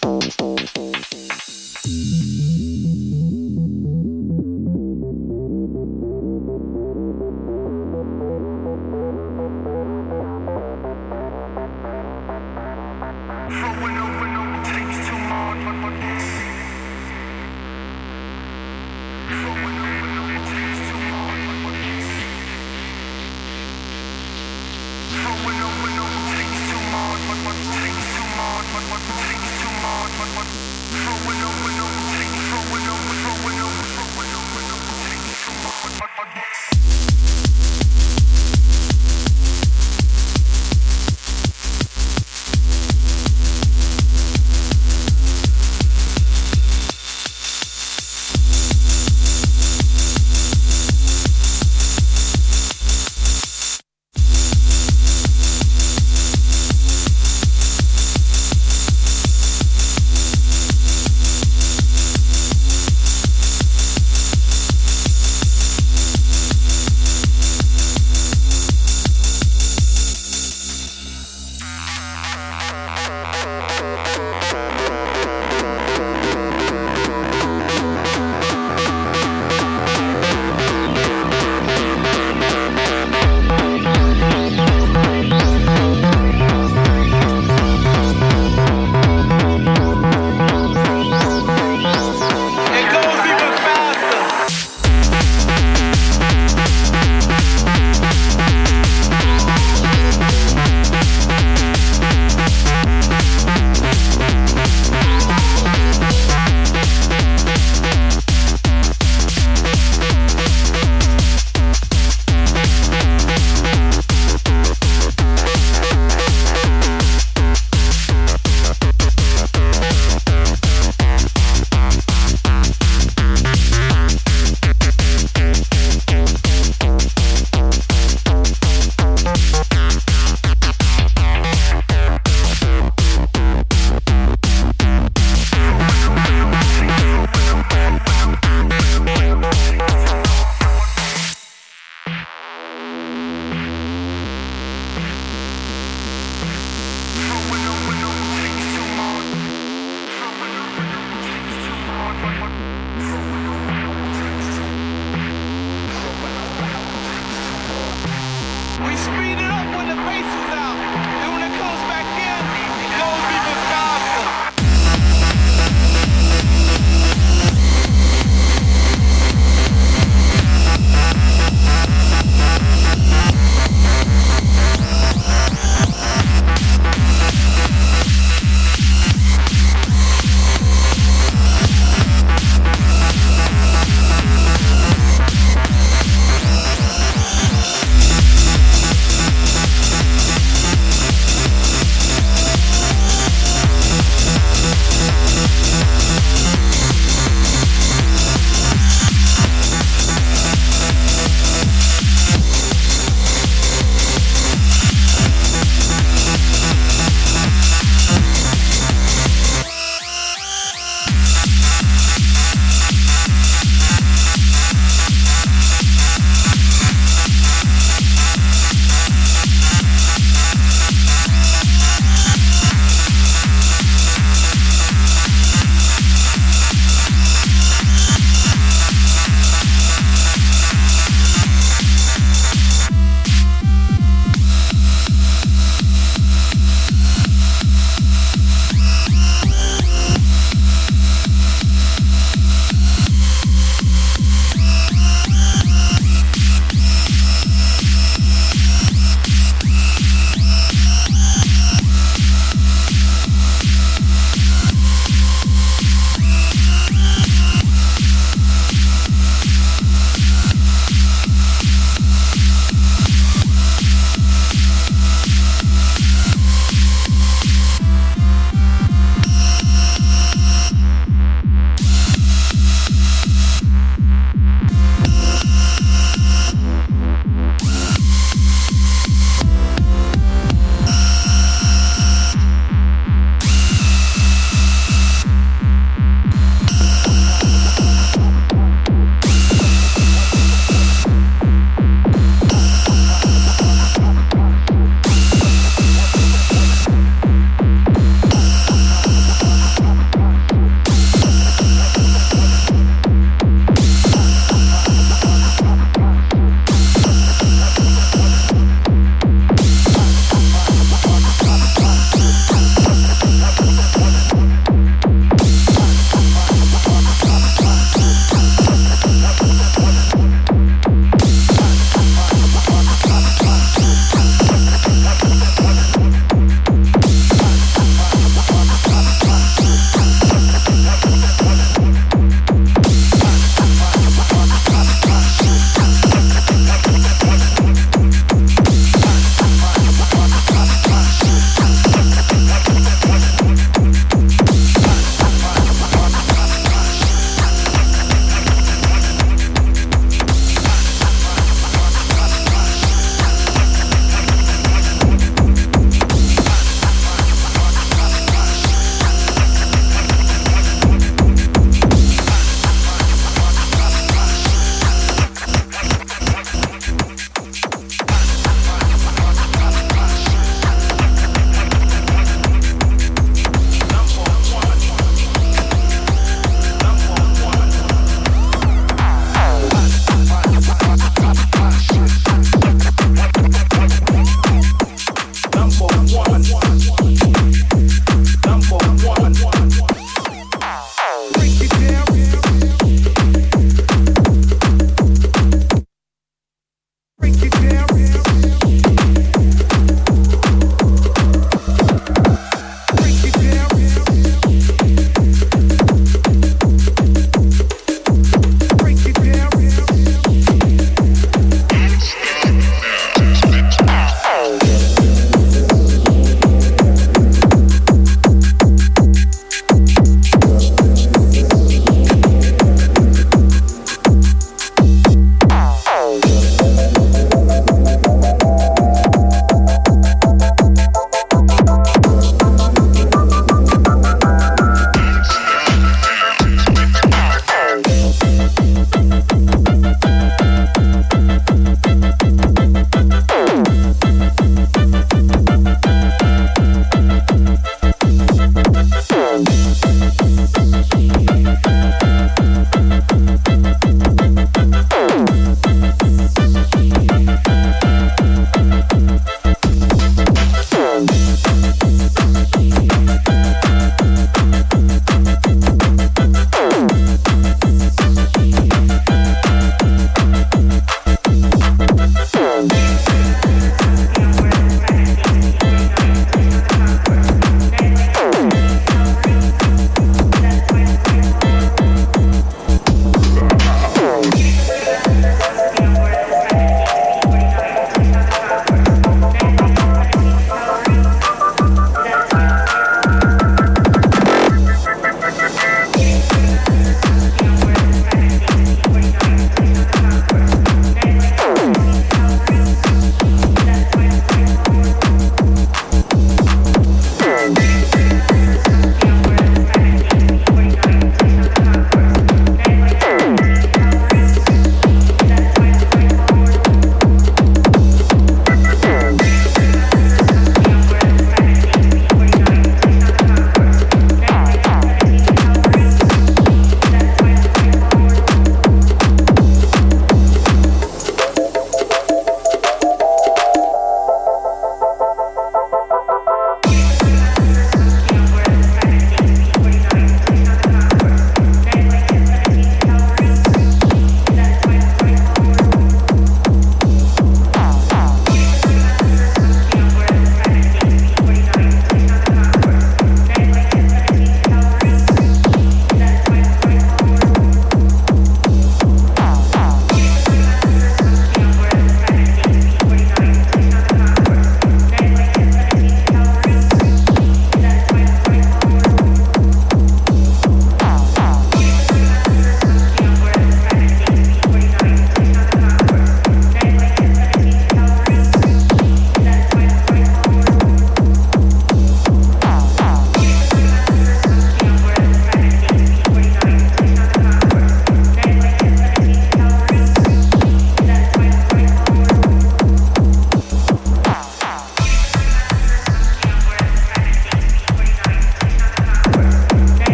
Boom, boom, boom.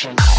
Production.